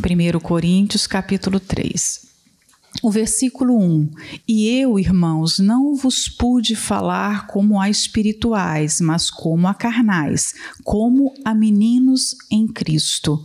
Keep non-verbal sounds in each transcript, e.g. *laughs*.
1 Coríntios capítulo 3. O versículo 1: E eu, irmãos, não vos pude falar como a espirituais, mas como a carnais, como a meninos em Cristo.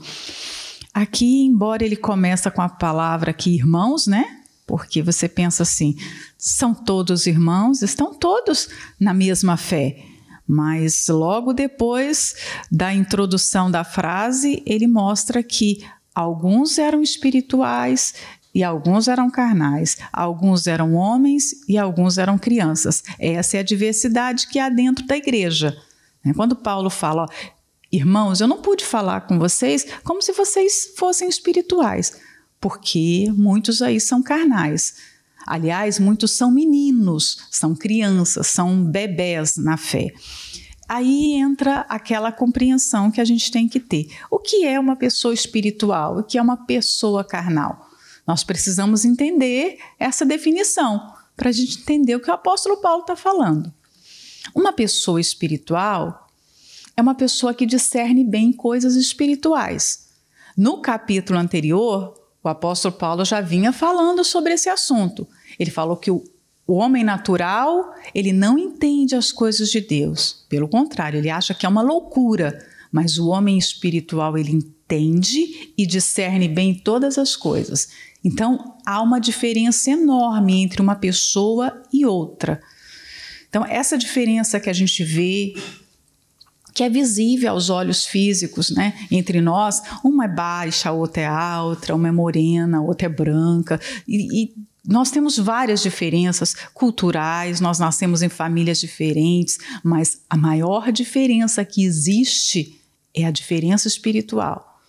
Aqui, embora ele começa com a palavra aqui irmãos, né? Porque você pensa assim, são todos irmãos, estão todos na mesma fé. Mas logo depois da introdução da frase, ele mostra que alguns eram espirituais e alguns eram carnais, alguns eram homens e alguns eram crianças. Essa é a diversidade que há dentro da igreja. Né? Quando Paulo fala, ó, irmãos, eu não pude falar com vocês como se vocês fossem espirituais, porque muitos aí são carnais. Aliás, muitos são meninos, são crianças, são bebés na fé. Aí entra aquela compreensão que a gente tem que ter. O que é uma pessoa espiritual? O que é uma pessoa carnal? Nós precisamos entender essa definição para a gente entender o que o apóstolo Paulo está falando. Uma pessoa espiritual é uma pessoa que discerne bem coisas espirituais. No capítulo anterior, o apóstolo Paulo já vinha falando sobre esse assunto. Ele falou que o, o homem natural, ele não entende as coisas de Deus. Pelo contrário, ele acha que é uma loucura. Mas o homem espiritual, ele entende e discerne bem todas as coisas. Então, há uma diferença enorme entre uma pessoa e outra. Então, essa diferença que a gente vê que é visível aos olhos físicos, né? Entre nós, uma é baixa, a outra é alta, uma é morena, a outra é branca, e, e nós temos várias diferenças culturais, nós nascemos em famílias diferentes, mas a maior diferença que existe é a diferença espiritual.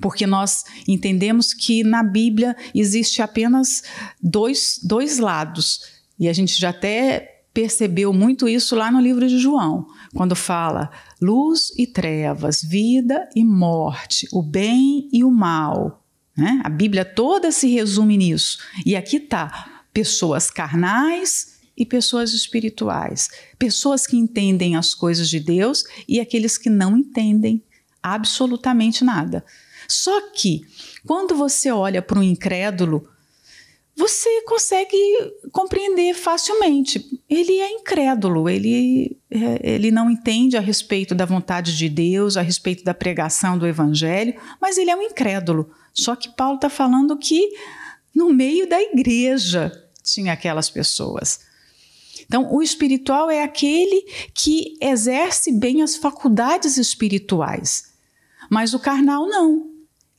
Porque nós entendemos que na Bíblia existe apenas dois, dois lados, e a gente já até percebeu muito isso lá no livro de João, quando fala luz e trevas, vida e morte, o bem e o mal. Né? A Bíblia toda se resume nisso. E aqui está: pessoas carnais e pessoas espirituais, pessoas que entendem as coisas de Deus e aqueles que não entendem absolutamente nada. Só que, quando você olha para um incrédulo, você consegue compreender facilmente. Ele é incrédulo, ele, é, ele não entende a respeito da vontade de Deus, a respeito da pregação do Evangelho, mas ele é um incrédulo. Só que Paulo está falando que no meio da igreja tinha aquelas pessoas. Então, o espiritual é aquele que exerce bem as faculdades espirituais, mas o carnal não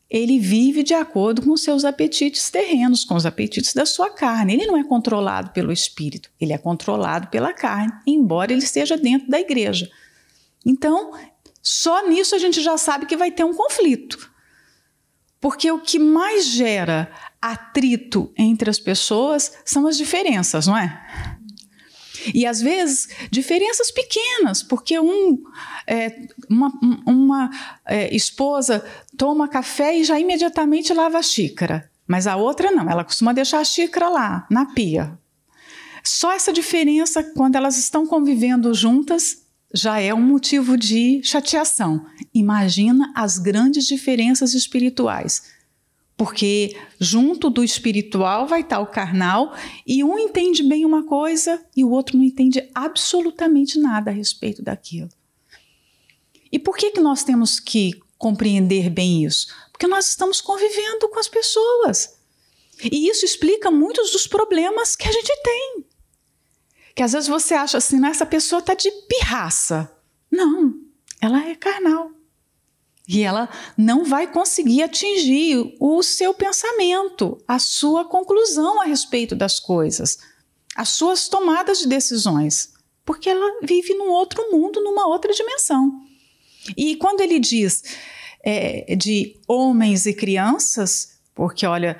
ele vive de acordo com seus apetites terrenos, com os apetites da sua carne. Ele não é controlado pelo espírito, ele é controlado pela carne, embora ele esteja dentro da igreja. Então, só nisso a gente já sabe que vai ter um conflito. Porque o que mais gera atrito entre as pessoas são as diferenças, não é? E às vezes diferenças pequenas, porque um, é, uma, uma é, esposa toma café e já imediatamente lava a xícara, mas a outra não, ela costuma deixar a xícara lá, na pia. Só essa diferença, quando elas estão convivendo juntas, já é um motivo de chateação. Imagina as grandes diferenças espirituais porque junto do espiritual vai estar o carnal e um entende bem uma coisa e o outro não entende absolutamente nada a respeito daquilo. E por que, que nós temos que compreender bem isso? Porque nós estamos convivendo com as pessoas. E isso explica muitos dos problemas que a gente tem. Que às vezes você acha assim, essa pessoa está de pirraça. Não, ela é carnal. E ela não vai conseguir atingir o seu pensamento, a sua conclusão a respeito das coisas, as suas tomadas de decisões, porque ela vive num outro mundo, numa outra dimensão. E quando ele diz é, de homens e crianças, porque olha,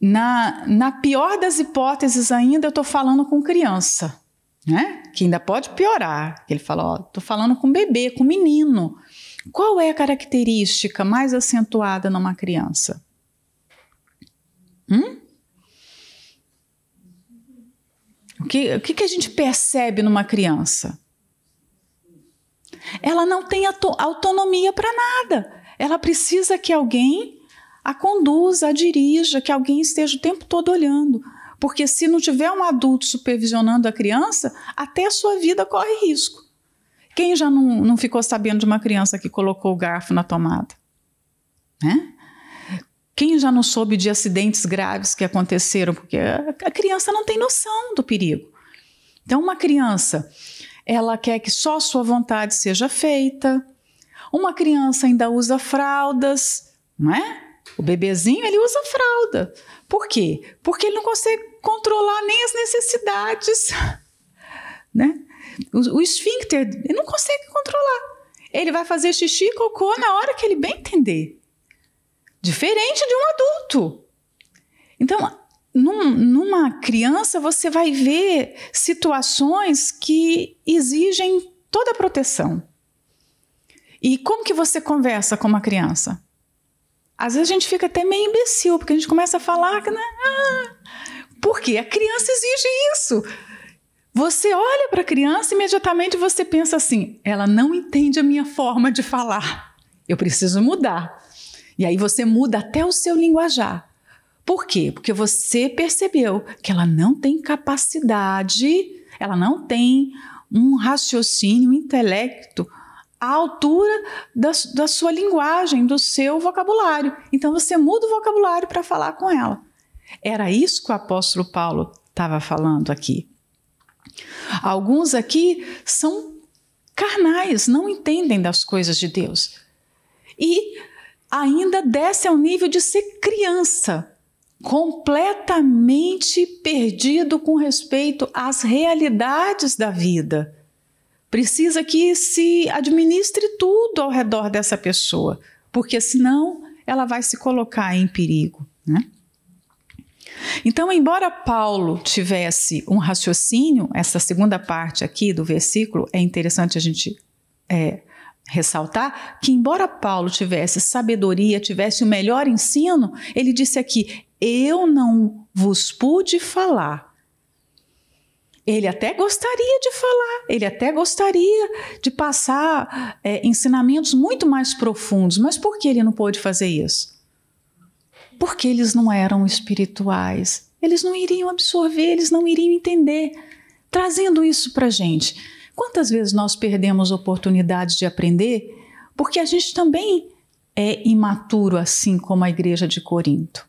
na, na pior das hipóteses ainda eu estou falando com criança, né? Que ainda pode piorar. Ele fala, ó, estou falando com bebê, com menino. Qual é a característica mais acentuada numa criança? Hum? O que, o que a gente percebe numa criança? Ela não tem autonomia para nada. Ela precisa que alguém a conduza, a dirija, que alguém esteja o tempo todo olhando. Porque se não tiver um adulto supervisionando a criança, até a sua vida corre risco. Quem já não, não ficou sabendo de uma criança que colocou o garfo na tomada? Né? Quem já não soube de acidentes graves que aconteceram? Porque a criança não tem noção do perigo. Então, uma criança, ela quer que só sua vontade seja feita. Uma criança ainda usa fraldas, não é? O bebezinho, ele usa fralda. Por quê? Porque ele não consegue controlar nem as necessidades, *laughs* né? O, o esfíncter, ele não consegue controlar. Ele vai fazer xixi e cocô na hora que ele bem entender. Diferente de um adulto. Então, num, numa criança, você vai ver situações que exigem toda a proteção. E como que você conversa com uma criança? Às vezes a gente fica até meio imbecil, porque a gente começa a falar, né? Ah, porque a criança exige isso. Você olha para a criança e imediatamente você pensa assim: ela não entende a minha forma de falar. Eu preciso mudar. E aí você muda até o seu linguajar. Por quê? Porque você percebeu que ela não tem capacidade, ela não tem um raciocínio, um intelecto à altura da, da sua linguagem, do seu vocabulário. Então você muda o vocabulário para falar com ela. Era isso que o apóstolo Paulo estava falando aqui. Alguns aqui são carnais, não entendem das coisas de Deus. E ainda desce ao nível de ser criança, completamente perdido com respeito às realidades da vida. Precisa que se administre tudo ao redor dessa pessoa, porque senão ela vai se colocar em perigo. Né? Então, embora Paulo tivesse um raciocínio, essa segunda parte aqui do versículo é interessante a gente é, ressaltar que, embora Paulo tivesse sabedoria, tivesse o melhor ensino, ele disse aqui: Eu não vos pude falar. Ele até gostaria de falar, ele até gostaria de passar é, ensinamentos muito mais profundos, mas por que ele não pôde fazer isso? porque eles não eram espirituais. Eles não iriam absorver, eles não iriam entender. Trazendo isso para a gente, quantas vezes nós perdemos oportunidades de aprender porque a gente também é imaturo, assim como a igreja de Corinto?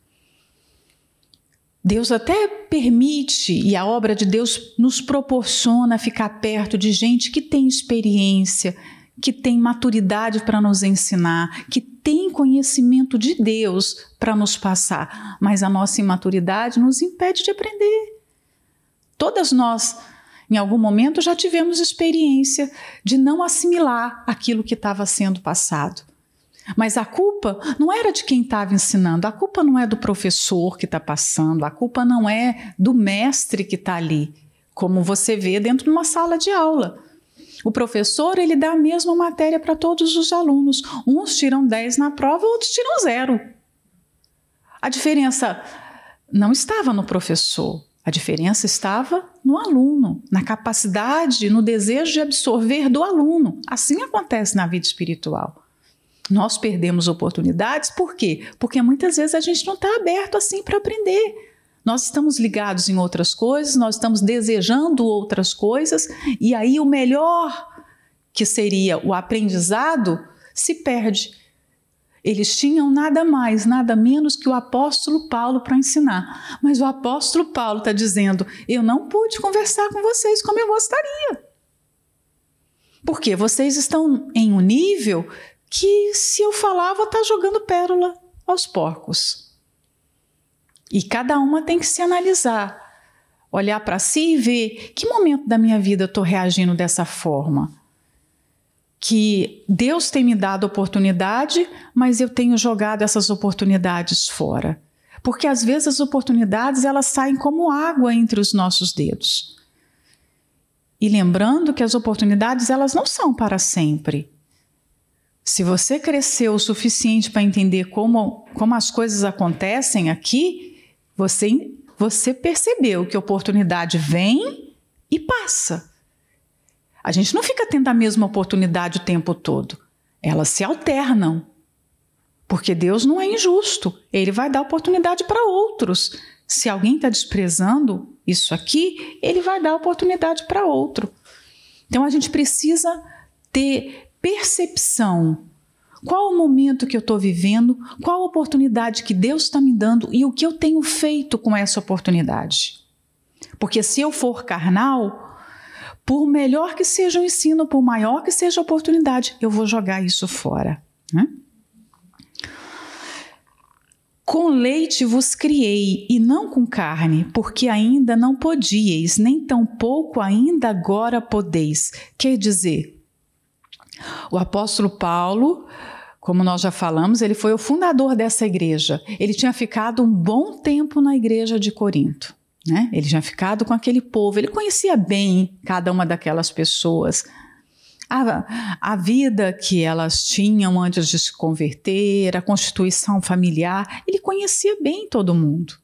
Deus até permite, e a obra de Deus nos proporciona ficar perto de gente que tem experiência, que tem maturidade para nos ensinar, que tem conhecimento de Deus para nos passar, mas a nossa imaturidade nos impede de aprender. Todas nós, em algum momento, já tivemos experiência de não assimilar aquilo que estava sendo passado. Mas a culpa não era de quem estava ensinando, a culpa não é do professor que está passando, a culpa não é do mestre que está ali, como você vê dentro de uma sala de aula. O professor ele dá a mesma matéria para todos os alunos. Uns tiram 10 na prova, outros tiram zero. A diferença não estava no professor, a diferença estava no aluno, na capacidade, no desejo de absorver do aluno. Assim acontece na vida espiritual. Nós perdemos oportunidades por quê? Porque muitas vezes a gente não está aberto assim para aprender. Nós estamos ligados em outras coisas, nós estamos desejando outras coisas, e aí o melhor que seria o aprendizado se perde. Eles tinham nada mais, nada menos que o apóstolo Paulo para ensinar. Mas o apóstolo Paulo está dizendo: eu não pude conversar com vocês como eu gostaria. Porque vocês estão em um nível que, se eu falar, vou estar tá jogando pérola aos porcos. E cada uma tem que se analisar, olhar para si e ver que momento da minha vida eu estou reagindo dessa forma. Que Deus tem me dado oportunidade, mas eu tenho jogado essas oportunidades fora. Porque às vezes as oportunidades elas saem como água entre os nossos dedos. E lembrando que as oportunidades elas não são para sempre. Se você cresceu o suficiente para entender como, como as coisas acontecem aqui, você, você percebeu que a oportunidade vem e passa. A gente não fica tendo a mesma oportunidade o tempo todo. Elas se alternam. Porque Deus não é injusto, ele vai dar oportunidade para outros. Se alguém está desprezando isso aqui, ele vai dar oportunidade para outro. Então a gente precisa ter percepção. Qual o momento que eu estou vivendo? Qual a oportunidade que Deus está me dando e o que eu tenho feito com essa oportunidade? Porque se eu for carnal, por melhor que seja o ensino, por maior que seja a oportunidade, eu vou jogar isso fora. Né? Com leite vos criei, e não com carne, porque ainda não podíeis, nem tampouco ainda agora podeis. Quer dizer, o apóstolo Paulo, como nós já falamos, ele foi o fundador dessa igreja. Ele tinha ficado um bom tempo na igreja de Corinto. Né? Ele tinha ficado com aquele povo, ele conhecia bem cada uma daquelas pessoas a, a vida que elas tinham antes de se converter, a constituição familiar, ele conhecia bem todo mundo.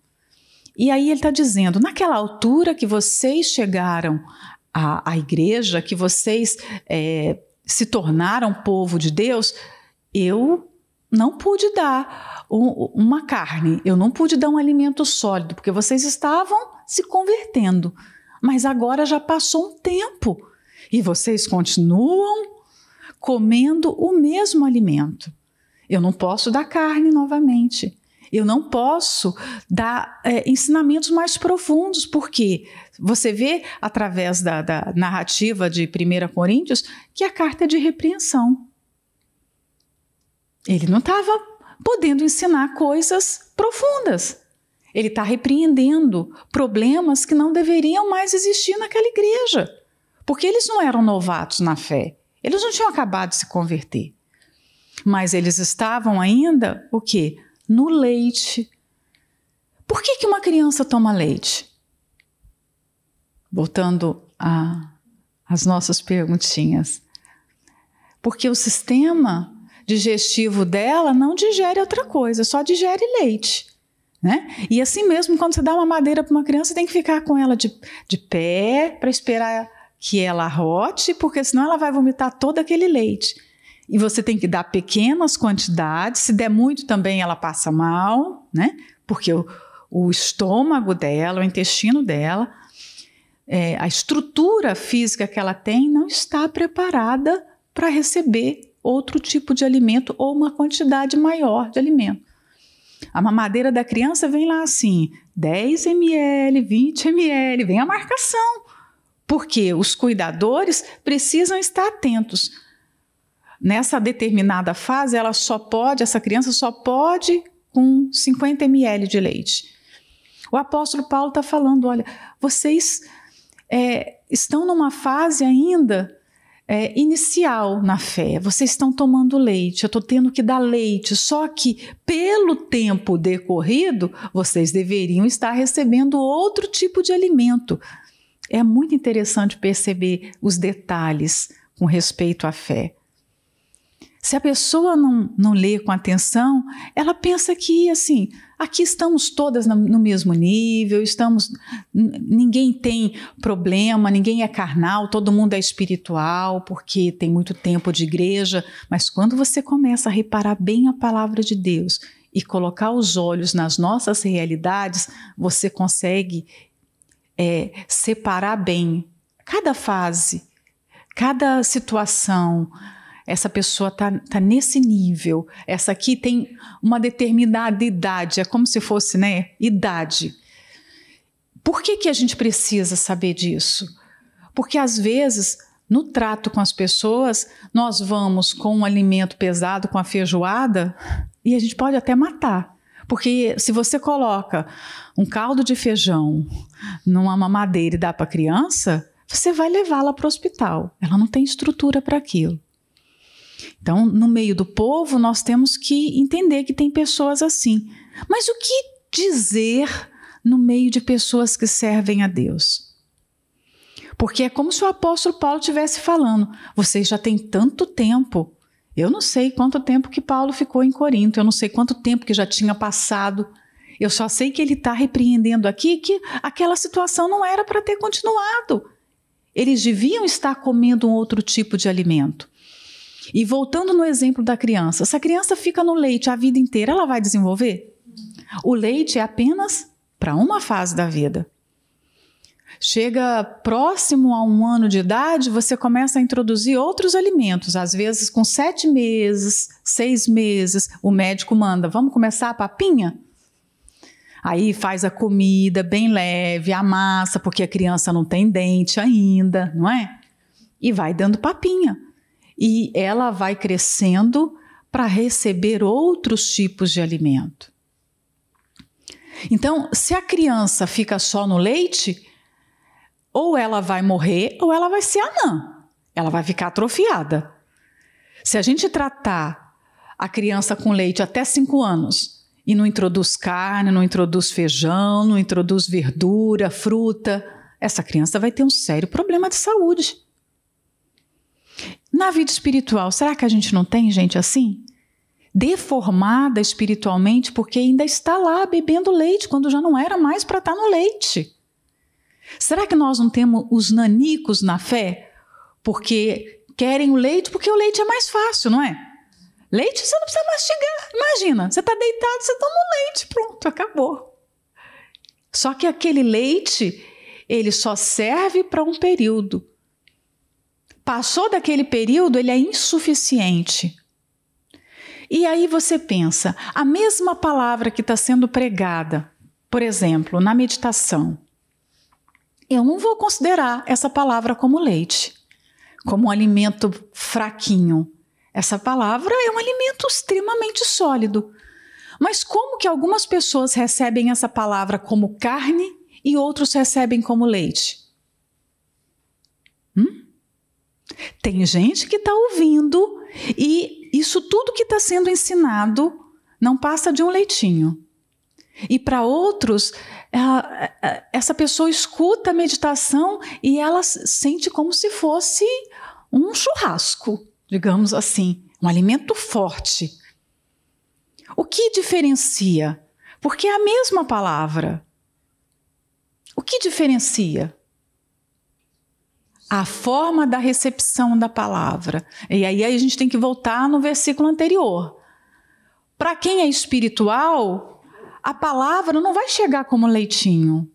E aí ele está dizendo: naquela altura que vocês chegaram à, à igreja, que vocês é, se tornaram povo de Deus, eu não pude dar um, uma carne, eu não pude dar um alimento sólido, porque vocês estavam se convertendo. Mas agora já passou um tempo e vocês continuam comendo o mesmo alimento. Eu não posso dar carne novamente. Eu não posso dar é, ensinamentos mais profundos, porque você vê através da, da narrativa de 1 Coríntios que a carta é de repreensão. Ele não estava podendo ensinar coisas profundas. Ele está repreendendo problemas que não deveriam mais existir naquela igreja. Porque eles não eram novatos na fé. Eles não tinham acabado de se converter. Mas eles estavam ainda o quê? No leite. Por que, que uma criança toma leite? Voltando às nossas perguntinhas. Porque o sistema digestivo dela não digere outra coisa, só digere leite. Né? E assim mesmo, quando você dá uma madeira para uma criança, tem que ficar com ela de, de pé para esperar que ela rote, porque senão ela vai vomitar todo aquele leite. E você tem que dar pequenas quantidades, se der muito também ela passa mal, né? Porque o, o estômago dela, o intestino dela, é, a estrutura física que ela tem não está preparada para receber outro tipo de alimento ou uma quantidade maior de alimento. A mamadeira da criança vem lá assim, 10 ml, 20 ml, vem a marcação porque os cuidadores precisam estar atentos. Nessa determinada fase, ela só pode, essa criança só pode com 50 ml de leite. O apóstolo Paulo está falando: olha, vocês é, estão numa fase ainda é, inicial na fé, vocês estão tomando leite, eu estou tendo que dar leite, só que pelo tempo decorrido, vocês deveriam estar recebendo outro tipo de alimento é muito interessante perceber os detalhes com respeito à fé. Se a pessoa não, não lê com atenção, ela pensa que, assim, aqui estamos todas no mesmo nível, estamos, ninguém tem problema, ninguém é carnal, todo mundo é espiritual, porque tem muito tempo de igreja. Mas quando você começa a reparar bem a palavra de Deus e colocar os olhos nas nossas realidades, você consegue é, separar bem cada fase, cada situação. Essa pessoa está tá nesse nível. Essa aqui tem uma determinada idade, é como se fosse, né? Idade. Por que, que a gente precisa saber disso? Porque às vezes, no trato com as pessoas, nós vamos com um alimento pesado, com a feijoada, e a gente pode até matar. Porque se você coloca um caldo de feijão numa mamadeira e dá para a criança, você vai levá-la para o hospital. Ela não tem estrutura para aquilo. Então, no meio do povo, nós temos que entender que tem pessoas assim. Mas o que dizer no meio de pessoas que servem a Deus? Porque é como se o apóstolo Paulo estivesse falando: vocês já têm tanto tempo eu não sei quanto tempo que Paulo ficou em Corinto, eu não sei quanto tempo que já tinha passado. Eu só sei que ele está repreendendo aqui que aquela situação não era para ter continuado. Eles deviam estar comendo um outro tipo de alimento. E voltando no exemplo da criança, se a criança fica no leite a vida inteira, ela vai desenvolver? O leite é apenas para uma fase da vida. Chega próximo a um ano de idade, você começa a introduzir outros alimentos. Às vezes, com sete meses, seis meses, o médico manda: vamos começar a papinha? Aí faz a comida bem leve, a massa, porque a criança não tem dente ainda, não é? E vai dando papinha. E ela vai crescendo para receber outros tipos de alimento. Então, se a criança fica só no leite, ou ela vai morrer ou ela vai ser anã. Ela vai ficar atrofiada. Se a gente tratar a criança com leite até 5 anos e não introduz carne, não introduz feijão, não introduz verdura, fruta, essa criança vai ter um sério problema de saúde. Na vida espiritual, será que a gente não tem gente assim? Deformada espiritualmente porque ainda está lá bebendo leite quando já não era mais para estar tá no leite. Será que nós não temos os nanicos na fé? Porque querem o leite, porque o leite é mais fácil, não é? Leite você não precisa mastigar. Imagina, você está deitado, você toma o leite, pronto, acabou. Só que aquele leite, ele só serve para um período. Passou daquele período, ele é insuficiente. E aí você pensa, a mesma palavra que está sendo pregada, por exemplo, na meditação, eu não vou considerar essa palavra como leite, como um alimento fraquinho. Essa palavra é um alimento extremamente sólido. Mas como que algumas pessoas recebem essa palavra como carne e outros recebem como leite? Hum? Tem gente que está ouvindo e isso tudo que está sendo ensinado não passa de um leitinho. E para outros, essa pessoa escuta a meditação e ela sente como se fosse um churrasco, digamos assim, um alimento forte. O que diferencia? Porque é a mesma palavra. O que diferencia? A forma da recepção da palavra. E aí a gente tem que voltar no versículo anterior. Para quem é espiritual, a palavra não vai chegar como leitinho.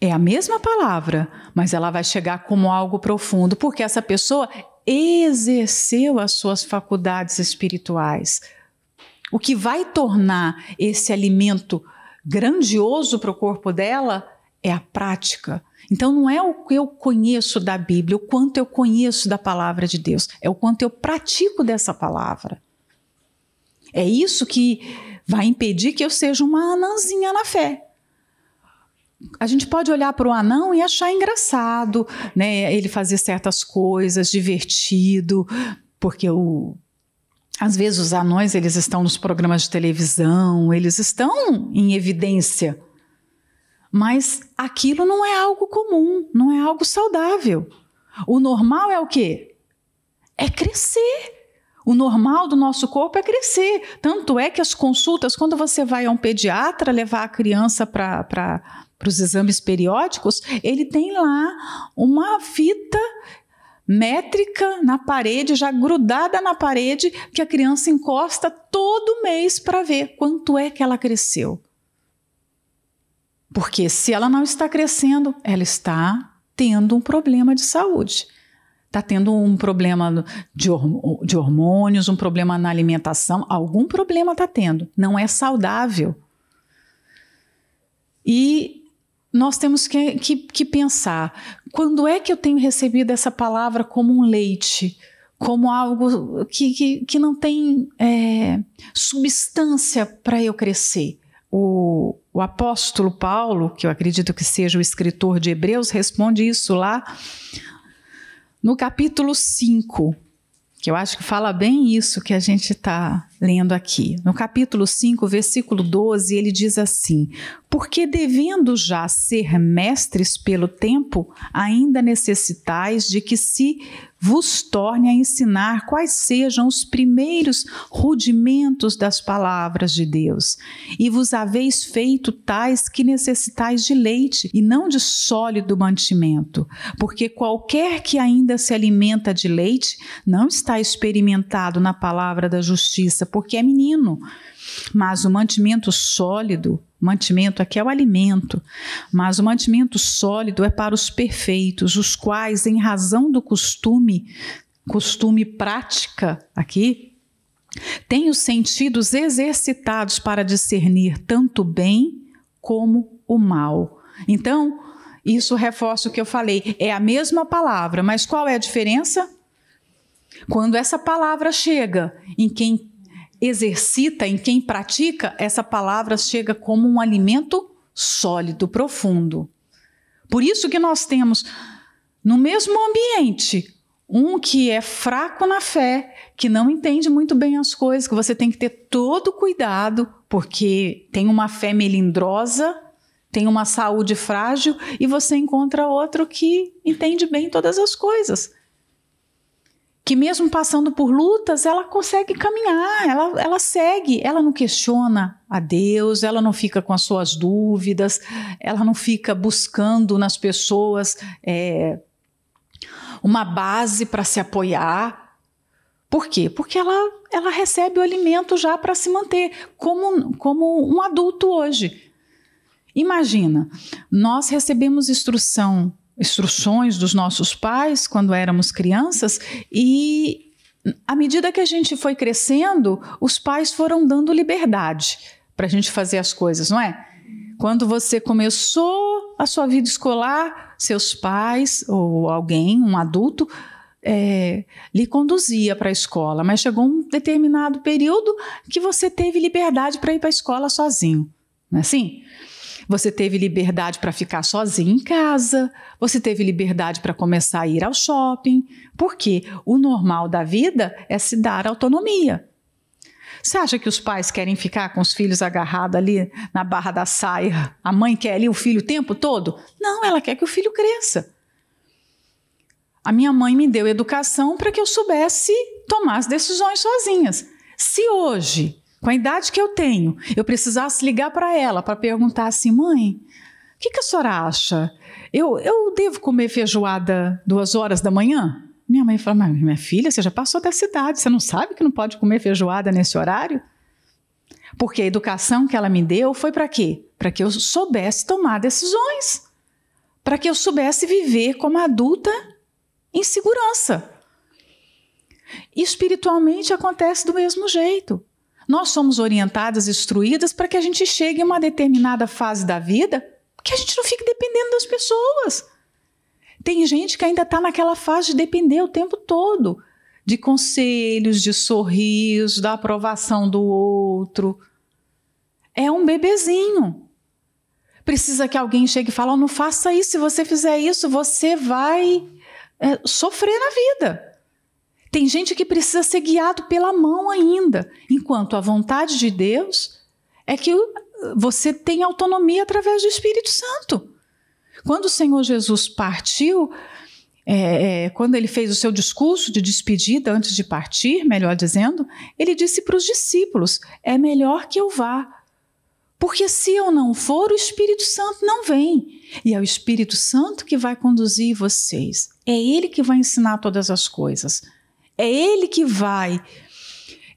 É a mesma palavra, mas ela vai chegar como algo profundo, porque essa pessoa exerceu as suas faculdades espirituais. O que vai tornar esse alimento grandioso para o corpo dela é a prática. Então não é o que eu conheço da Bíblia, o quanto eu conheço da palavra de Deus, é o quanto eu pratico dessa palavra. É isso que vai impedir que eu seja uma anãzinha na fé. A gente pode olhar para o anão e achar engraçado, né? Ele fazer certas coisas, divertido, porque o, às vezes os anões eles estão nos programas de televisão, eles estão em evidência. Mas aquilo não é algo comum, não é algo saudável. O normal é o quê? É crescer. O normal do nosso corpo é crescer. Tanto é que as consultas, quando você vai a um pediatra levar a criança para os exames periódicos, ele tem lá uma fita métrica na parede, já grudada na parede, que a criança encosta todo mês para ver quanto é que ela cresceu. Porque se ela não está crescendo, ela está tendo um problema de saúde está tendo um problema de, hormônios, um problema na alimentação, algum problema está tendo, não é saudável. E nós temos que, que, que, pensar: quando é que eu tenho recebido essa palavra como um leite, como algo que, que, que não tem é, substância para eu crescer? O, o apóstolo Paulo, que eu acredito que seja o escritor de Hebreus, responde isso lá no capítulo 5, que eu acho que fala bem isso que a gente está lendo aqui. No capítulo 5, versículo 12, ele diz assim: Porque devendo já ser mestres pelo tempo, ainda necessitais de que se vos torne a ensinar quais sejam os primeiros rudimentos das palavras de Deus. E vos haveis feito tais que necessitais de leite e não de sólido mantimento, porque qualquer que ainda se alimenta de leite não está experimentado na palavra da justiça, porque é menino. Mas o mantimento sólido, mantimento aqui é o alimento, mas o mantimento sólido é para os perfeitos, os quais, em razão do costume, costume prática aqui, têm os sentidos exercitados para discernir tanto o bem como o mal. Então, isso reforça o que eu falei, é a mesma palavra, mas qual é a diferença? Quando essa palavra chega em quem exercita, em quem pratica, essa palavra chega como um alimento sólido, profundo. Por isso que nós temos no mesmo ambiente um que é fraco na fé, que não entende muito bem as coisas, que você tem que ter todo cuidado, porque tem uma fé melindrosa, tem uma saúde frágil, e você encontra outro que entende bem todas as coisas que mesmo passando por lutas, ela consegue caminhar, ela, ela segue, ela não questiona a Deus, ela não fica com as suas dúvidas, ela não fica buscando nas pessoas é, uma base para se apoiar. Por quê? Porque ela, ela recebe o alimento já para se manter, como, como um adulto hoje. Imagina, nós recebemos instrução instruções dos nossos pais quando éramos crianças e à medida que a gente foi crescendo, os pais foram dando liberdade para a gente fazer as coisas, não é? Quando você começou a sua vida escolar, seus pais ou alguém, um adulto, é, lhe conduzia para a escola, mas chegou um determinado período que você teve liberdade para ir para a escola sozinho, não é assim? Você teve liberdade para ficar sozinho em casa, você teve liberdade para começar a ir ao shopping, porque o normal da vida é se dar autonomia. Você acha que os pais querem ficar com os filhos agarrados ali na barra da saia? A mãe quer ali o filho o tempo todo? Não, ela quer que o filho cresça. A minha mãe me deu educação para que eu soubesse tomar as decisões sozinhas. Se hoje com a idade que eu tenho, eu precisasse ligar para ela para perguntar assim, mãe, o que, que, a senhora acha? Eu, eu devo comer feijoada duas horas da manhã? Minha mãe fala, mas minha filha, você já passou da cidade, você não sabe que não pode comer feijoada nesse horário? Porque a educação que ela me deu foi para quê? Para que eu soubesse tomar decisões, para que eu soubesse viver como adulta em segurança. E espiritualmente acontece do mesmo jeito. Nós somos orientadas, instruídas para que a gente chegue a uma determinada fase da vida que a gente não fique dependendo das pessoas. Tem gente que ainda está naquela fase de depender o tempo todo de conselhos, de sorrisos, da aprovação do outro. É um bebezinho. Precisa que alguém chegue e fale: oh, não faça isso, se você fizer isso, você vai é, sofrer na vida. Tem gente que precisa ser guiado pela mão ainda, enquanto a vontade de Deus é que você tem autonomia através do Espírito Santo. Quando o Senhor Jesus partiu, é, é, quando ele fez o seu discurso de despedida antes de partir, melhor dizendo, ele disse para os discípulos: é melhor que eu vá. Porque se eu não for, o Espírito Santo não vem. E é o Espírito Santo que vai conduzir vocês. É ele que vai ensinar todas as coisas. É ele que vai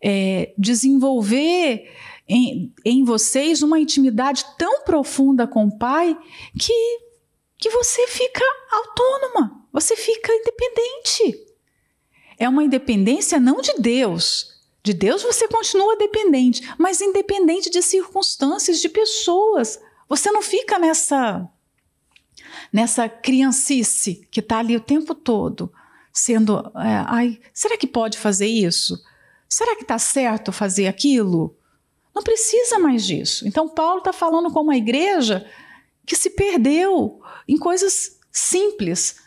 é, desenvolver em, em vocês uma intimidade tão profunda com o Pai que, que você fica autônoma, você fica independente. É uma independência não de Deus. De Deus você continua dependente, mas independente de circunstâncias, de pessoas. Você não fica nessa nessa criancice que está ali o tempo todo sendo, é, ai, será que pode fazer isso? Será que está certo fazer aquilo? Não precisa mais disso. Então, Paulo está falando com uma igreja que se perdeu em coisas simples.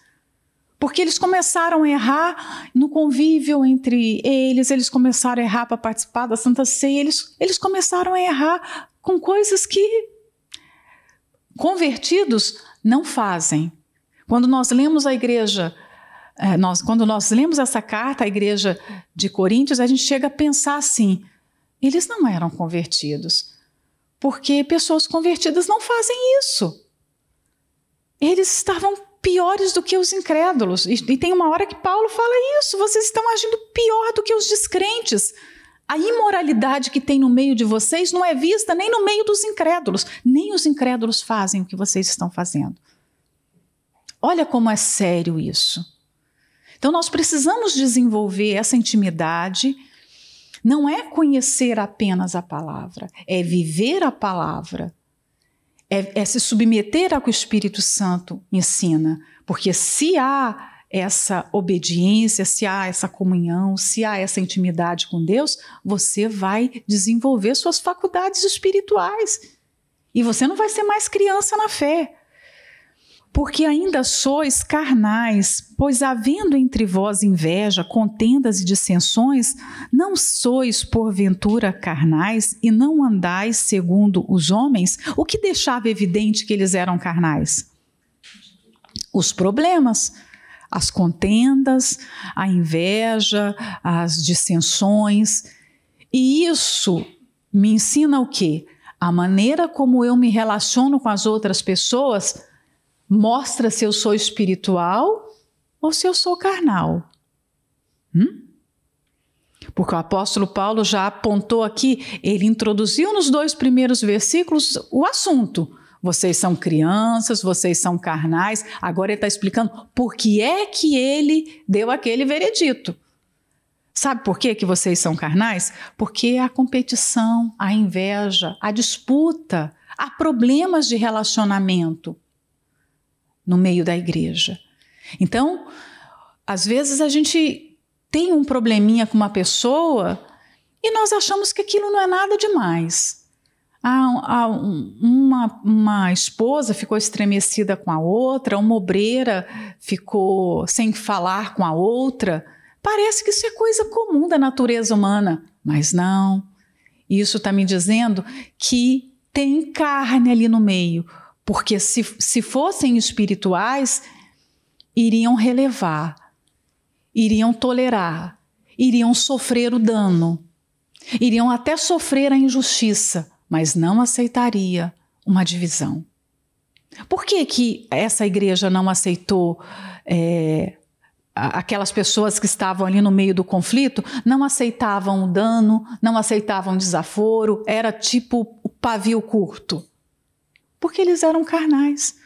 Porque eles começaram a errar no convívio entre eles, eles começaram a errar para participar da Santa Ceia, eles, eles começaram a errar com coisas que convertidos não fazem. Quando nós lemos a igreja, nós, quando nós lemos essa carta à igreja de Coríntios, a gente chega a pensar assim: eles não eram convertidos, porque pessoas convertidas não fazem isso. Eles estavam piores do que os incrédulos. E, e tem uma hora que Paulo fala isso: vocês estão agindo pior do que os descrentes. A imoralidade que tem no meio de vocês não é vista nem no meio dos incrédulos. Nem os incrédulos fazem o que vocês estão fazendo. Olha como é sério isso. Então, nós precisamos desenvolver essa intimidade. Não é conhecer apenas a palavra, é viver a palavra é, é se submeter ao que o Espírito Santo ensina. Porque se há essa obediência, se há essa comunhão, se há essa intimidade com Deus, você vai desenvolver suas faculdades espirituais. E você não vai ser mais criança na fé porque ainda sois carnais, pois havendo entre vós inveja, contendas e dissensões, não sois porventura carnais e não andais segundo os homens, o que deixava evidente que eles eram carnais? Os problemas, as contendas, a inveja, as dissensões. E isso me ensina o quê? A maneira como eu me relaciono com as outras pessoas mostra se eu sou espiritual ou se eu sou carnal. Hum? Porque o apóstolo Paulo já apontou aqui, ele introduziu nos dois primeiros versículos o assunto. Vocês são crianças, vocês são carnais. Agora ele está explicando por que é que ele deu aquele veredito. Sabe por que, que vocês são carnais? Porque a competição, a inveja, a disputa, há problemas de relacionamento no meio da igreja. Então, às vezes a gente tem um probleminha com uma pessoa e nós achamos que aquilo não é nada demais. Ah, uma, uma esposa ficou estremecida com a outra, uma obreira ficou sem falar com a outra. Parece que isso é coisa comum da natureza humana, mas não. Isso está me dizendo que tem carne ali no meio, porque se, se fossem espirituais, iriam relevar, iriam tolerar, iriam sofrer o dano, iriam até sofrer a injustiça, mas não aceitaria uma divisão. Por que, que essa igreja não aceitou é, aquelas pessoas que estavam ali no meio do conflito não aceitavam o dano, não aceitavam o desaforo, era tipo o pavio curto porque eles eram carnais.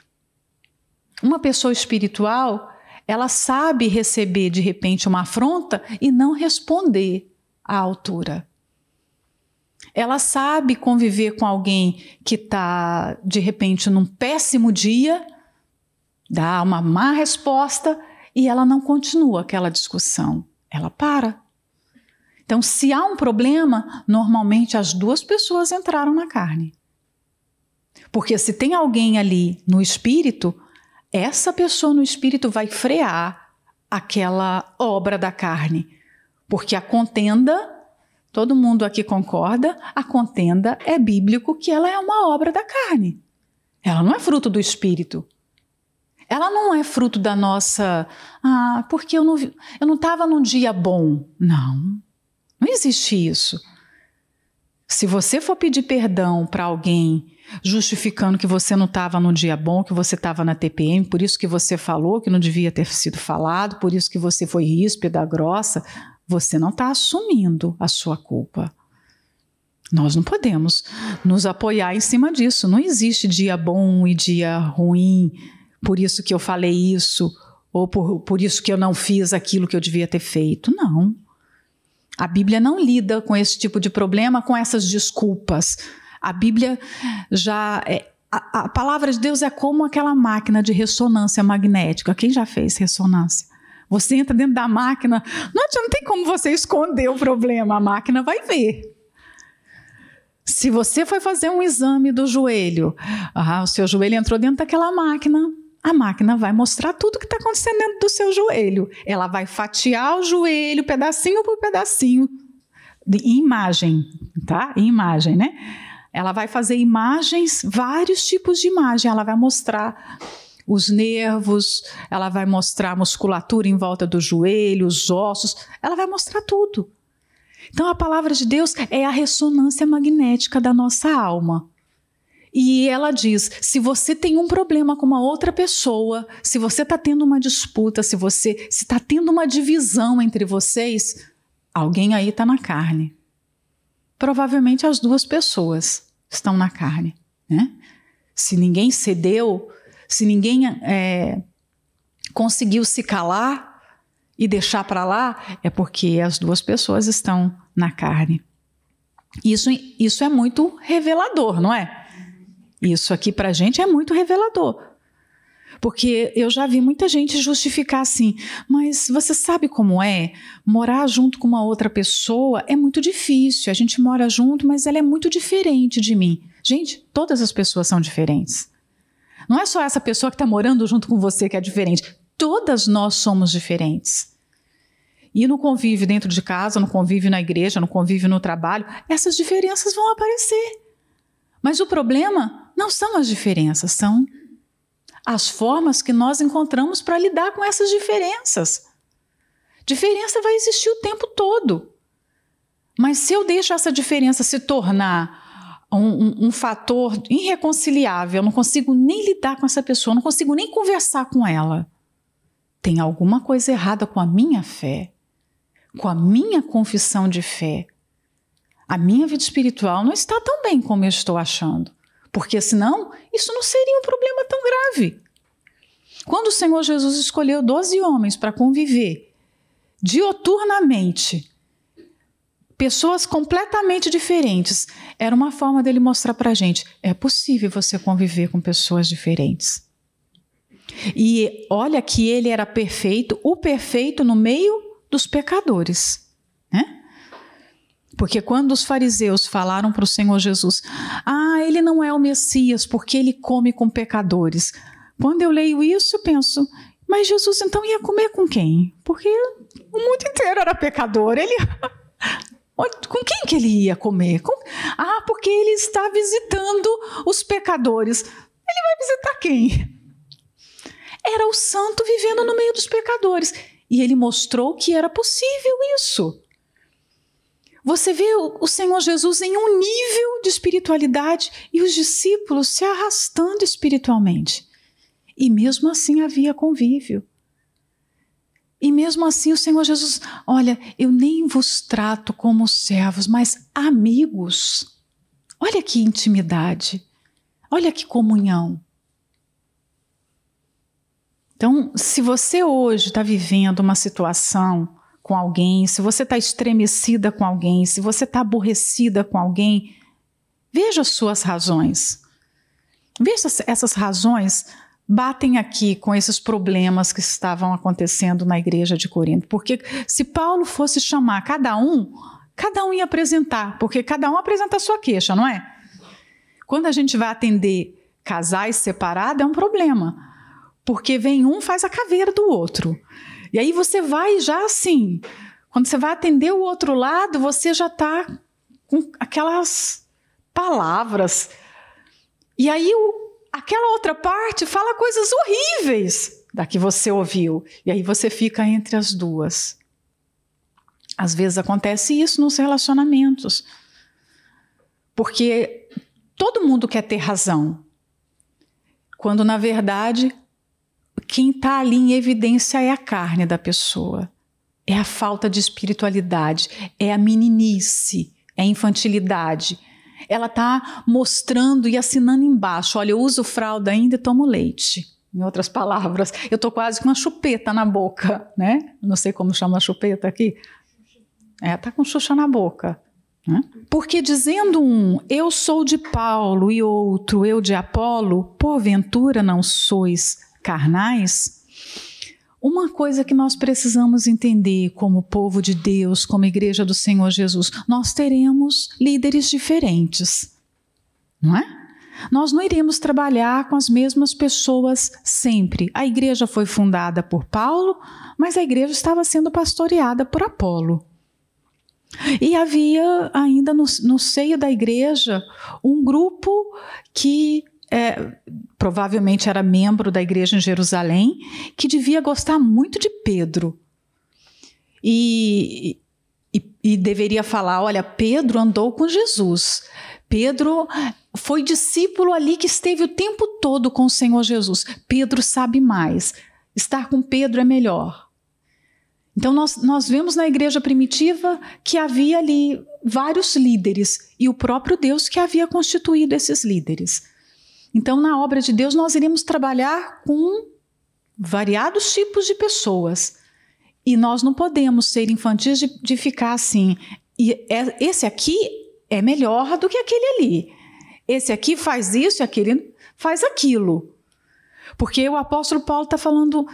Uma pessoa espiritual, ela sabe receber de repente uma afronta e não responder à altura. Ela sabe conviver com alguém que está, de repente, num péssimo dia, dá uma má resposta e ela não continua aquela discussão. Ela para. Então, se há um problema, normalmente as duas pessoas entraram na carne. Porque se tem alguém ali no espírito, essa pessoa no espírito vai frear aquela obra da carne. Porque a contenda, todo mundo aqui concorda, a contenda é bíblico que ela é uma obra da carne. Ela não é fruto do espírito. Ela não é fruto da nossa. Ah, porque eu não eu não estava num dia bom. Não. Não existe isso. Se você for pedir perdão para alguém justificando que você não estava no dia bom, que você estava na TPM, por isso que você falou que não devia ter sido falado, por isso que você foi ríspida, grossa, você não está assumindo a sua culpa. Nós não podemos nos apoiar em cima disso. Não existe dia bom e dia ruim, por isso que eu falei isso, ou por, por isso que eu não fiz aquilo que eu devia ter feito. Não. A Bíblia não lida com esse tipo de problema, com essas desculpas. A Bíblia já. É, a, a, palavra de Deus é como aquela máquina de ressonância magnética. Quem já fez ressonância? Você entra dentro da máquina, não, não tem como você esconder o problema, a máquina vai ver. Se você foi fazer um exame do joelho, ah, o seu joelho entrou dentro daquela máquina, a máquina vai mostrar tudo que está acontecendo dentro do seu joelho. Ela vai fatiar o joelho pedacinho por pedacinho, de imagem, tá? Em imagem, né? Ela vai fazer imagens, vários tipos de imagem. Ela vai mostrar os nervos, ela vai mostrar a musculatura em volta do joelho, os ossos, ela vai mostrar tudo. Então a palavra de Deus é a ressonância magnética da nossa alma. E ela diz: se você tem um problema com uma outra pessoa, se você está tendo uma disputa, se você está tendo uma divisão entre vocês, alguém aí está na carne. Provavelmente as duas pessoas estão na carne. Né? Se ninguém cedeu, se ninguém é, conseguiu se calar e deixar para lá, é porque as duas pessoas estão na carne. Isso, isso é muito revelador, não é? Isso aqui para a gente é muito revelador. Porque eu já vi muita gente justificar assim, mas você sabe como é? Morar junto com uma outra pessoa é muito difícil. A gente mora junto, mas ela é muito diferente de mim. Gente, todas as pessoas são diferentes. Não é só essa pessoa que está morando junto com você que é diferente. Todas nós somos diferentes. E no convívio dentro de casa, no convívio na igreja, no convívio no trabalho, essas diferenças vão aparecer. Mas o problema não são as diferenças, são as formas que nós encontramos para lidar com essas diferenças. Diferença vai existir o tempo todo. Mas se eu deixo essa diferença se tornar um, um, um, fator irreconciliável, eu não consigo nem lidar com essa pessoa, não consigo nem conversar com ela, tem alguma coisa errada com a minha fé, com a minha confissão de fé. A minha vida espiritual não está tão bem como eu estou achando. Porque senão, isso não seria um problema tão grave. Quando o Senhor Jesus escolheu 12 homens para conviver dioturnamente, pessoas completamente diferentes, era uma forma dele mostrar para a gente: é possível você conviver com pessoas diferentes. E olha que ele era perfeito, o perfeito no meio dos pecadores. Porque quando os fariseus falaram para o Senhor Jesus, ah, ele não é o Messias porque ele come com pecadores. Quando eu leio isso, eu penso, mas Jesus então ia comer com quem? Porque o mundo inteiro era pecador. Ele *laughs* com quem que ele ia comer? Com... Ah, porque ele está visitando os pecadores. Ele vai visitar quem? Era o santo vivendo no meio dos pecadores. E ele mostrou que era possível isso. Você vê o Senhor Jesus em um nível de espiritualidade e os discípulos se arrastando espiritualmente. E mesmo assim havia convívio. E mesmo assim o Senhor Jesus, olha, eu nem vos trato como servos, mas amigos. Olha que intimidade. Olha que comunhão. Então, se você hoje está vivendo uma situação com alguém, se você está estremecida com alguém, se você está aborrecida com alguém, veja as suas razões. Veja essas razões batem aqui com esses problemas que estavam acontecendo na igreja de Corinto. Porque se Paulo fosse chamar cada um, cada um ia apresentar, porque cada um apresenta a sua queixa, não é? Quando a gente vai atender casais separados, é um problema. Porque vem um, faz a caveira do outro. E aí você vai já assim, quando você vai atender o outro lado, você já está com aquelas palavras. E aí o, aquela outra parte fala coisas horríveis da que você ouviu. E aí você fica entre as duas. Às vezes acontece isso nos relacionamentos. Porque todo mundo quer ter razão. Quando na verdade quem está ali em evidência é a carne da pessoa, é a falta de espiritualidade, é a meninice, é a infantilidade. Ela está mostrando e assinando embaixo: olha, eu uso fralda ainda e tomo leite. Em outras palavras, eu estou quase com uma chupeta na boca, né? Não sei como chama a chupeta aqui. É, tá com xuxa na boca. Né? Porque dizendo um, eu sou de Paulo, e outro, eu de Apolo, porventura não sois carnais, uma coisa que nós precisamos entender como povo de Deus, como igreja do Senhor Jesus, nós teremos líderes diferentes, não é? Nós não iremos trabalhar com as mesmas pessoas sempre. A igreja foi fundada por Paulo, mas a igreja estava sendo pastoreada por Apolo. E havia ainda no, no seio da igreja um grupo que é, provavelmente era membro da igreja em Jerusalém, que devia gostar muito de Pedro. E, e, e deveria falar: olha, Pedro andou com Jesus. Pedro foi discípulo ali que esteve o tempo todo com o Senhor Jesus. Pedro sabe mais. Estar com Pedro é melhor. Então, nós, nós vemos na igreja primitiva que havia ali vários líderes e o próprio Deus que havia constituído esses líderes. Então, na obra de Deus, nós iremos trabalhar com variados tipos de pessoas. E nós não podemos ser infantis de, de ficar assim. E é, esse aqui é melhor do que aquele ali. Esse aqui faz isso e aquele faz aquilo. Porque o apóstolo Paulo está falando: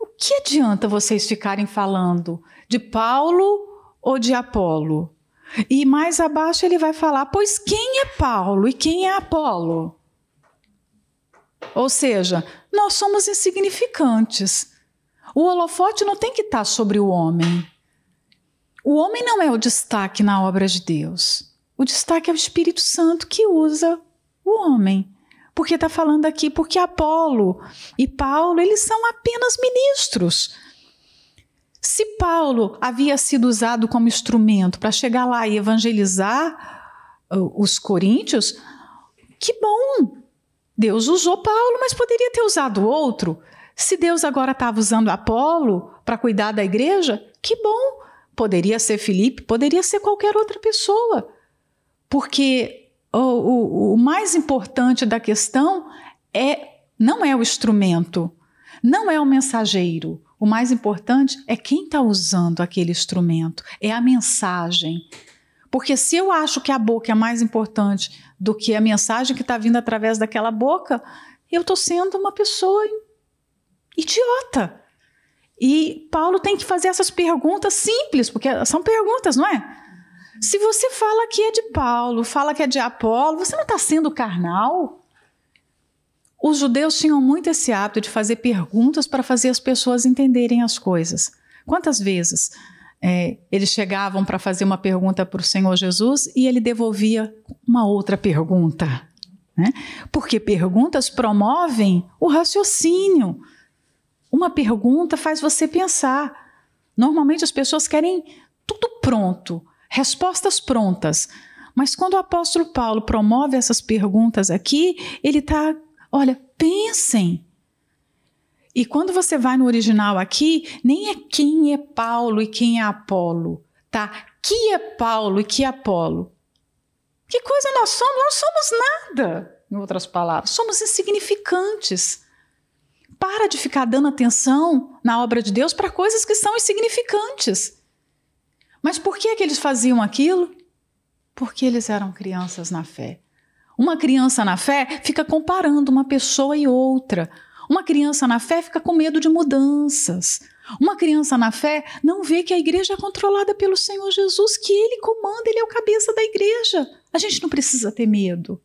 o que adianta vocês ficarem falando de Paulo ou de Apolo? E mais abaixo ele vai falar: pois quem é Paulo e quem é Apolo? Ou seja, nós somos insignificantes. O holofote não tem que estar sobre o homem. O homem não é o destaque na obra de Deus. O destaque é o Espírito Santo que usa o homem. Porque está falando aqui, porque Apolo e Paulo, eles são apenas ministros. Se Paulo havia sido usado como instrumento para chegar lá e evangelizar uh, os coríntios, que bom! Deus usou Paulo, mas poderia ter usado outro. Se Deus agora estava usando Apolo para cuidar da igreja, que bom! Poderia ser Felipe, poderia ser qualquer outra pessoa. Porque o, o, o mais importante da questão é não é o instrumento, não é o mensageiro. O mais importante é quem está usando aquele instrumento, é a mensagem. Porque se eu acho que a boca é mais importante do que a mensagem que está vindo através daquela boca, eu estou sendo uma pessoa idiota. E Paulo tem que fazer essas perguntas simples, porque são perguntas, não é? Se você fala que é de Paulo, fala que é de Apolo, você não está sendo carnal? Os judeus tinham muito esse hábito de fazer perguntas para fazer as pessoas entenderem as coisas. Quantas vezes é, eles chegavam para fazer uma pergunta para o Senhor Jesus e ele devolvia uma outra pergunta? Né? Porque perguntas promovem o raciocínio. Uma pergunta faz você pensar. Normalmente as pessoas querem tudo pronto, respostas prontas. Mas quando o apóstolo Paulo promove essas perguntas aqui, ele está, olha, pensem. E quando você vai no original aqui, nem é quem é Paulo e quem é Apolo, tá? Que é Paulo e que é Apolo? Que coisa nós somos? Nós somos nada, em outras palavras, somos insignificantes. Para de ficar dando atenção na obra de Deus para coisas que são insignificantes. Mas por que, é que eles faziam aquilo? Porque eles eram crianças na fé. Uma criança na fé fica comparando uma pessoa e outra. Uma criança na fé fica com medo de mudanças. Uma criança na fé não vê que a igreja é controlada pelo Senhor Jesus, que ele comanda, ele é o cabeça da igreja. A gente não precisa ter medo.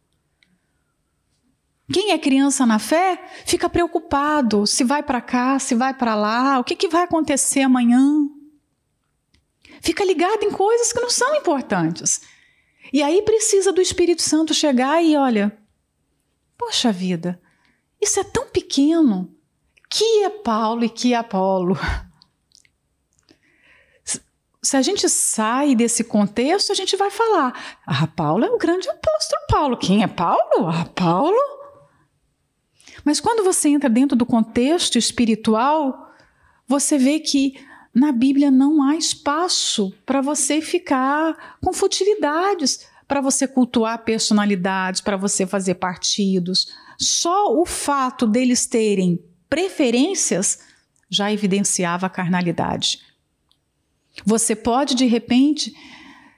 Quem é criança na fé fica preocupado se vai para cá, se vai para lá, o que, que vai acontecer amanhã. Fica ligado em coisas que não são importantes. E aí precisa do Espírito Santo chegar e olha, poxa vida, isso é tão pequeno. Que é Paulo e que é Apolo? Se a gente sai desse contexto, a gente vai falar: ah, Paulo é o grande apóstolo Paulo. Quem é Paulo? Ah, Paulo mas quando você entra dentro do contexto espiritual, você vê que na Bíblia não há espaço para você ficar com futilidades, para você cultuar personalidades, para você fazer partidos. Só o fato deles terem preferências já evidenciava a carnalidade. Você pode, de repente,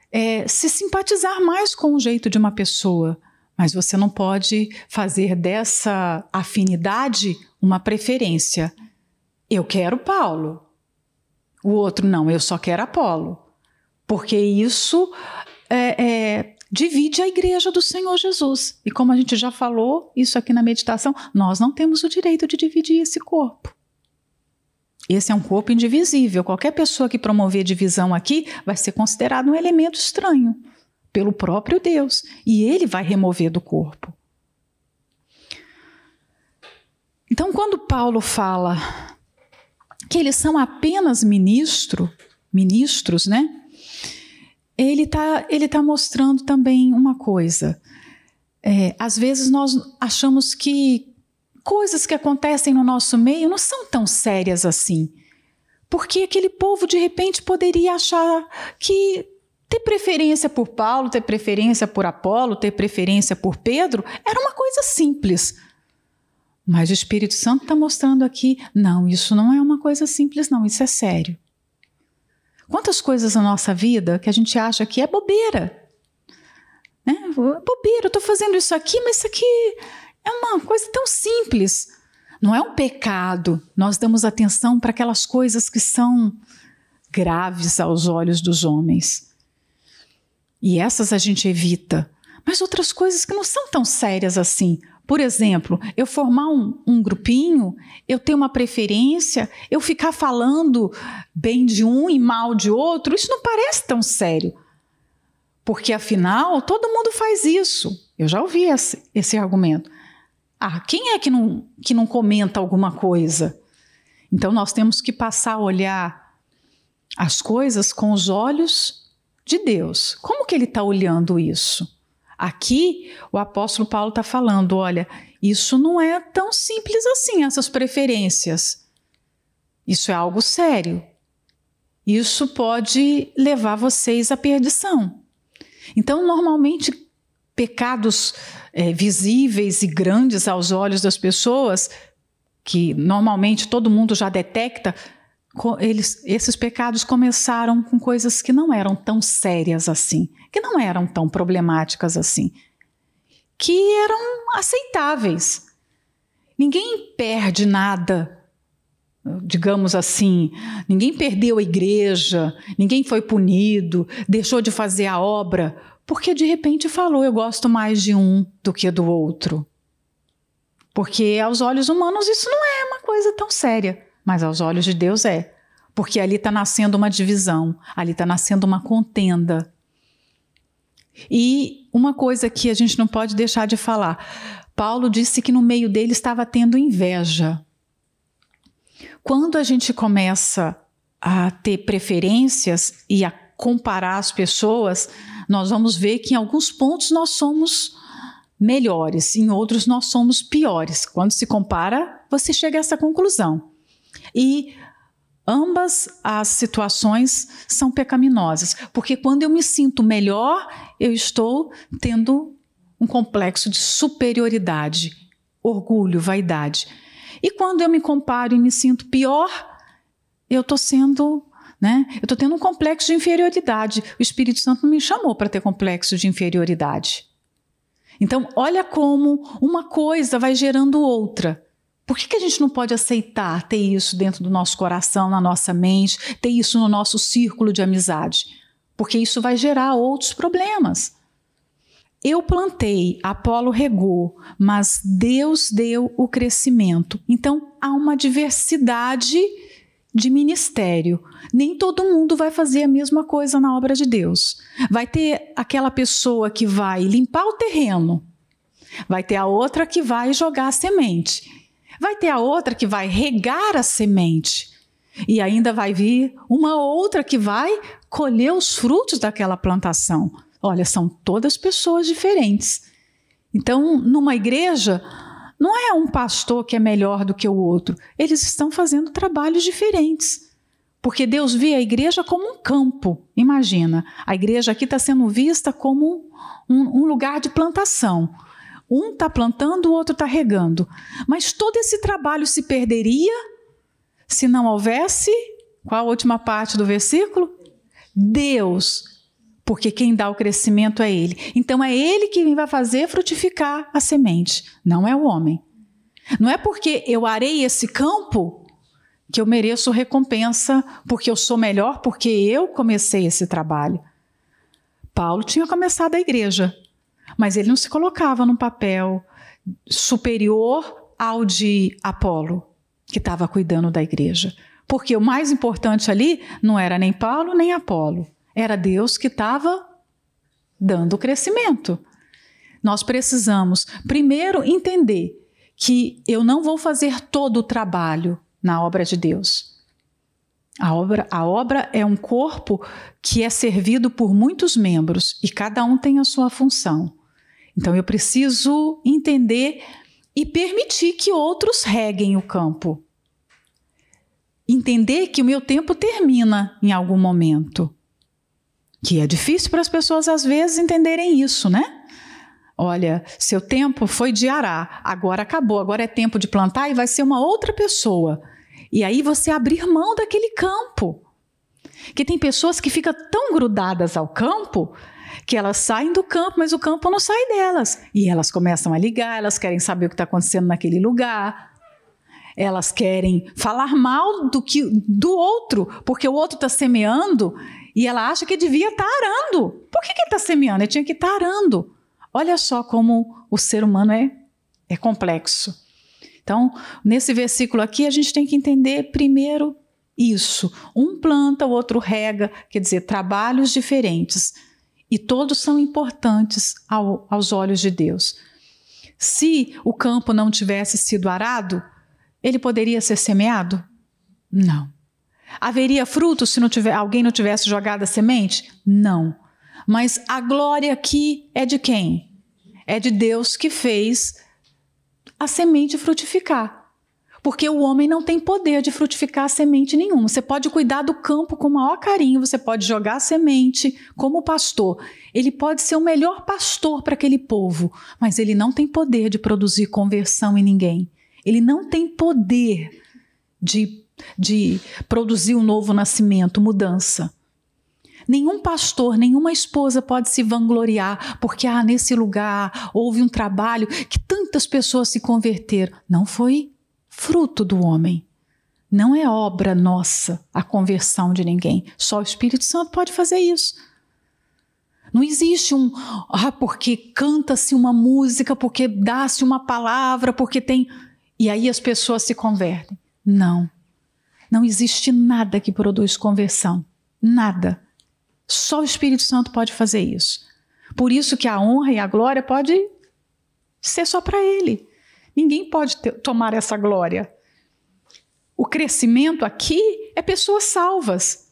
é, se simpatizar mais com o jeito de uma pessoa, mas você não pode fazer dessa afinidade uma preferência. Eu quero Paulo. O outro não, eu só quero Apolo. Porque isso é, é, divide a igreja do Senhor Jesus. E como a gente já falou, isso aqui na meditação, nós não temos o direito de dividir esse corpo. Esse é um corpo indivisível. Qualquer pessoa que promover divisão aqui vai ser considerado um elemento estranho pelo próprio Deus. E ele vai remover do corpo. Então, quando Paulo fala que eles são apenas ministro, ministros, né? Ele está ele tá mostrando também uma coisa. É, às vezes nós achamos que coisas que acontecem no nosso meio não são tão sérias assim. Porque aquele povo de repente poderia achar que ter preferência por Paulo, ter preferência por Apolo, ter preferência por Pedro era uma coisa simples. Mas o Espírito Santo está mostrando aqui: não, isso não é uma coisa simples, não, isso é sério. Quantas coisas na nossa vida que a gente acha que é bobeira? Né? Bobeira, eu estou fazendo isso aqui, mas isso aqui é uma coisa tão simples. Não é um pecado. Nós damos atenção para aquelas coisas que são graves aos olhos dos homens. E essas a gente evita. Mas outras coisas que não são tão sérias assim. Por exemplo, eu formar um, um, grupinho, eu ter uma preferência, eu ficar falando bem de um e mal de outro, isso não parece tão sério. Porque afinal, todo mundo faz isso. Eu já ouvi esse, esse argumento. Ah, quem é que não, que não comenta alguma coisa? Então nós temos que passar a olhar as coisas com os olhos de Deus. Como que ele está olhando isso? Aqui o apóstolo Paulo está falando: olha, isso não é tão simples assim, essas preferências. Isso é algo sério. Isso pode levar vocês à perdição. Então, normalmente, pecados é, visíveis e grandes aos olhos das pessoas, que normalmente todo mundo já detecta, eles, esses pecados começaram com coisas que não eram tão sérias assim, que não eram tão problemáticas assim, que eram aceitáveis. Ninguém perde nada, digamos assim, ninguém perdeu a igreja, ninguém foi punido, deixou de fazer a obra porque de repente falou: eu gosto mais de um do que do outro. Porque aos olhos humanos isso não é uma coisa tão séria, mas aos olhos de Deus é. Porque ali está nascendo uma divisão, ali está nascendo uma contenda. E uma coisa que a gente não pode deixar de falar: Paulo disse que no meio dele estava tendo inveja. Quando a gente começa a ter preferências e a comparar as pessoas, nós vamos ver que em alguns pontos nós somos melhores, em outros nós somos piores. Quando se compara, você chega a essa conclusão. E ambas as situações são pecaminosas, porque quando eu me sinto melhor, eu estou tendo um complexo de superioridade, orgulho, vaidade. E quando eu me comparo e me sinto pior, eu estou sendo né? Eu estou tendo um complexo de inferioridade. O Espírito Santo me chamou para ter complexo de inferioridade. Então, olha como uma coisa vai gerando outra. Por que, que a gente não pode aceitar ter isso dentro do nosso coração, na nossa mente, ter isso no nosso círculo de amizade? Porque isso vai gerar outros problemas. Eu plantei, Apolo regou, mas Deus deu o crescimento. Então há uma diversidade de ministério. Nem todo mundo vai fazer a mesma coisa na obra de Deus. Vai ter aquela pessoa que vai limpar o terreno, vai ter a outra que vai jogar a semente, vai ter a outra que vai regar a semente, e ainda vai vir uma outra que vai colher os frutos daquela plantação. Olha, são todas pessoas diferentes. Então, numa igreja, não é um pastor que é melhor do que o outro. Eles estão fazendo trabalhos diferentes. Porque Deus vê a igreja como um campo. Imagina, a igreja aqui está sendo vista como um, um lugar de plantação. Um está plantando, o outro está regando. Mas todo esse trabalho se perderia se não houvesse. Qual a última parte do versículo? Deus porque quem dá o crescimento é Ele. Então é Ele que vai fazer frutificar a semente, não é o homem. Não é porque eu arei esse campo que eu mereço recompensa, porque eu sou melhor, porque eu comecei esse trabalho. Paulo tinha começado a igreja, mas ele não se colocava num papel superior ao de Apolo, que estava cuidando da igreja. Porque o mais importante ali não era nem Paulo nem Apolo, era Deus que estava dando crescimento. Nós precisamos, primeiro, entender que eu não vou fazer todo o trabalho na obra de Deus. A obra, a obra é um corpo que é servido por muitos membros e cada um tem a sua função. Então eu preciso entender e permitir que outros reguem o campo. Entender que o meu tempo termina em algum momento. Que é difícil para as pessoas às vezes entenderem isso, né? Olha, seu tempo foi de arar, agora acabou, agora é tempo de plantar e vai ser uma outra pessoa. E aí você abrir mão daquele campo. Que tem pessoas que ficam tão grudadas ao campo que elas saem do campo, mas o campo não sai delas. E elas começam a ligar, elas querem saber o que está acontecendo naquele lugar. Elas querem falar mal do que do outro, porque o outro está semeando e ela acha que devia estar tá arando. Por que, que ele está semeando? Ele tinha que estar tá arando. Olha só como o ser humano é, é complexo. Então, nesse versículo aqui, a gente tem que entender primeiro isso. Um planta, o outro rega, quer dizer, trabalhos diferentes. E todos são importantes ao, aos olhos de Deus. Se o campo não tivesse sido arado, ele poderia ser semeado? Não. Haveria fruto se não tiver, alguém não tivesse jogado a semente? Não. Mas a glória aqui é de quem? É de Deus que fez a semente frutificar. Porque o homem não tem poder de frutificar semente nenhuma. Você pode cuidar do campo com o maior carinho, você pode jogar semente como pastor. Ele pode ser o melhor pastor para aquele povo, mas ele não tem poder de produzir conversão em ninguém. Ele não tem poder de, de produzir um novo nascimento, mudança. Nenhum pastor, nenhuma esposa pode se vangloriar porque ah, nesse lugar houve um trabalho que tantas pessoas se converteram. Não foi fruto do homem. Não é obra nossa a conversão de ninguém. Só o Espírito Santo pode fazer isso. Não existe um, ah, porque canta-se uma música, porque dá-se uma palavra, porque tem. E aí as pessoas se convertem. Não. Não existe nada que produz conversão. Nada. Só o Espírito Santo pode fazer isso. Por isso que a honra e a glória pode ser só para ele. Ninguém pode ter, tomar essa glória. O crescimento aqui é pessoas salvas.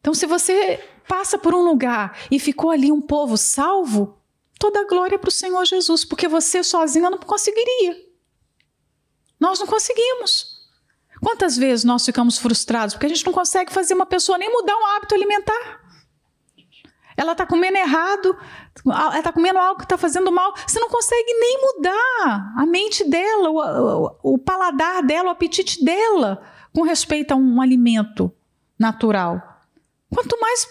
Então, se você passa por um lugar e ficou ali um povo salvo, toda a glória é para o Senhor Jesus, porque você sozinha não conseguiria. Nós não conseguimos. Quantas vezes nós ficamos frustrados porque a gente não consegue fazer uma pessoa nem mudar um hábito alimentar? Ela está comendo errado, ela está comendo algo que está fazendo mal. Você não consegue nem mudar a mente dela, o, o, o paladar dela, o apetite dela com respeito a um alimento natural. Quanto mais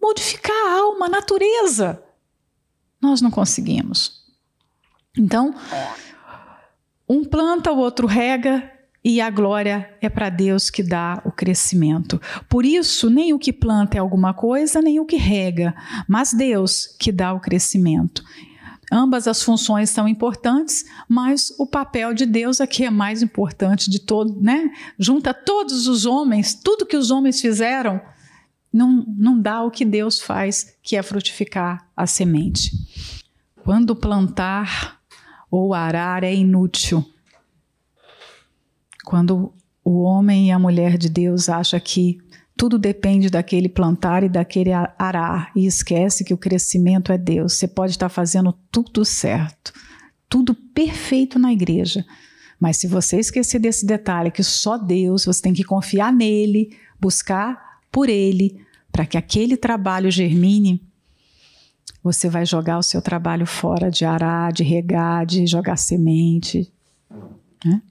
modificar a alma, a natureza, nós não conseguimos. Então, um planta, o outro rega, e a glória é para Deus que dá o crescimento. Por isso, nem o que planta é alguma coisa, nem o que rega, mas Deus que dá o crescimento. Ambas as funções são importantes, mas o papel de Deus aqui é mais importante de todo, né? Junta todos os homens, tudo que os homens fizeram, não, não dá o que Deus faz, que é frutificar a semente. Quando plantar ou arar é inútil, quando o homem e a mulher de Deus acham que tudo depende daquele plantar e daquele arar e esquece que o crescimento é Deus. Você pode estar fazendo tudo certo, tudo perfeito na igreja, mas se você esquecer desse detalhe que só Deus, você tem que confiar nele, buscar por ele, para que aquele trabalho germine, você vai jogar o seu trabalho fora de arar, de regar, de jogar semente. Né?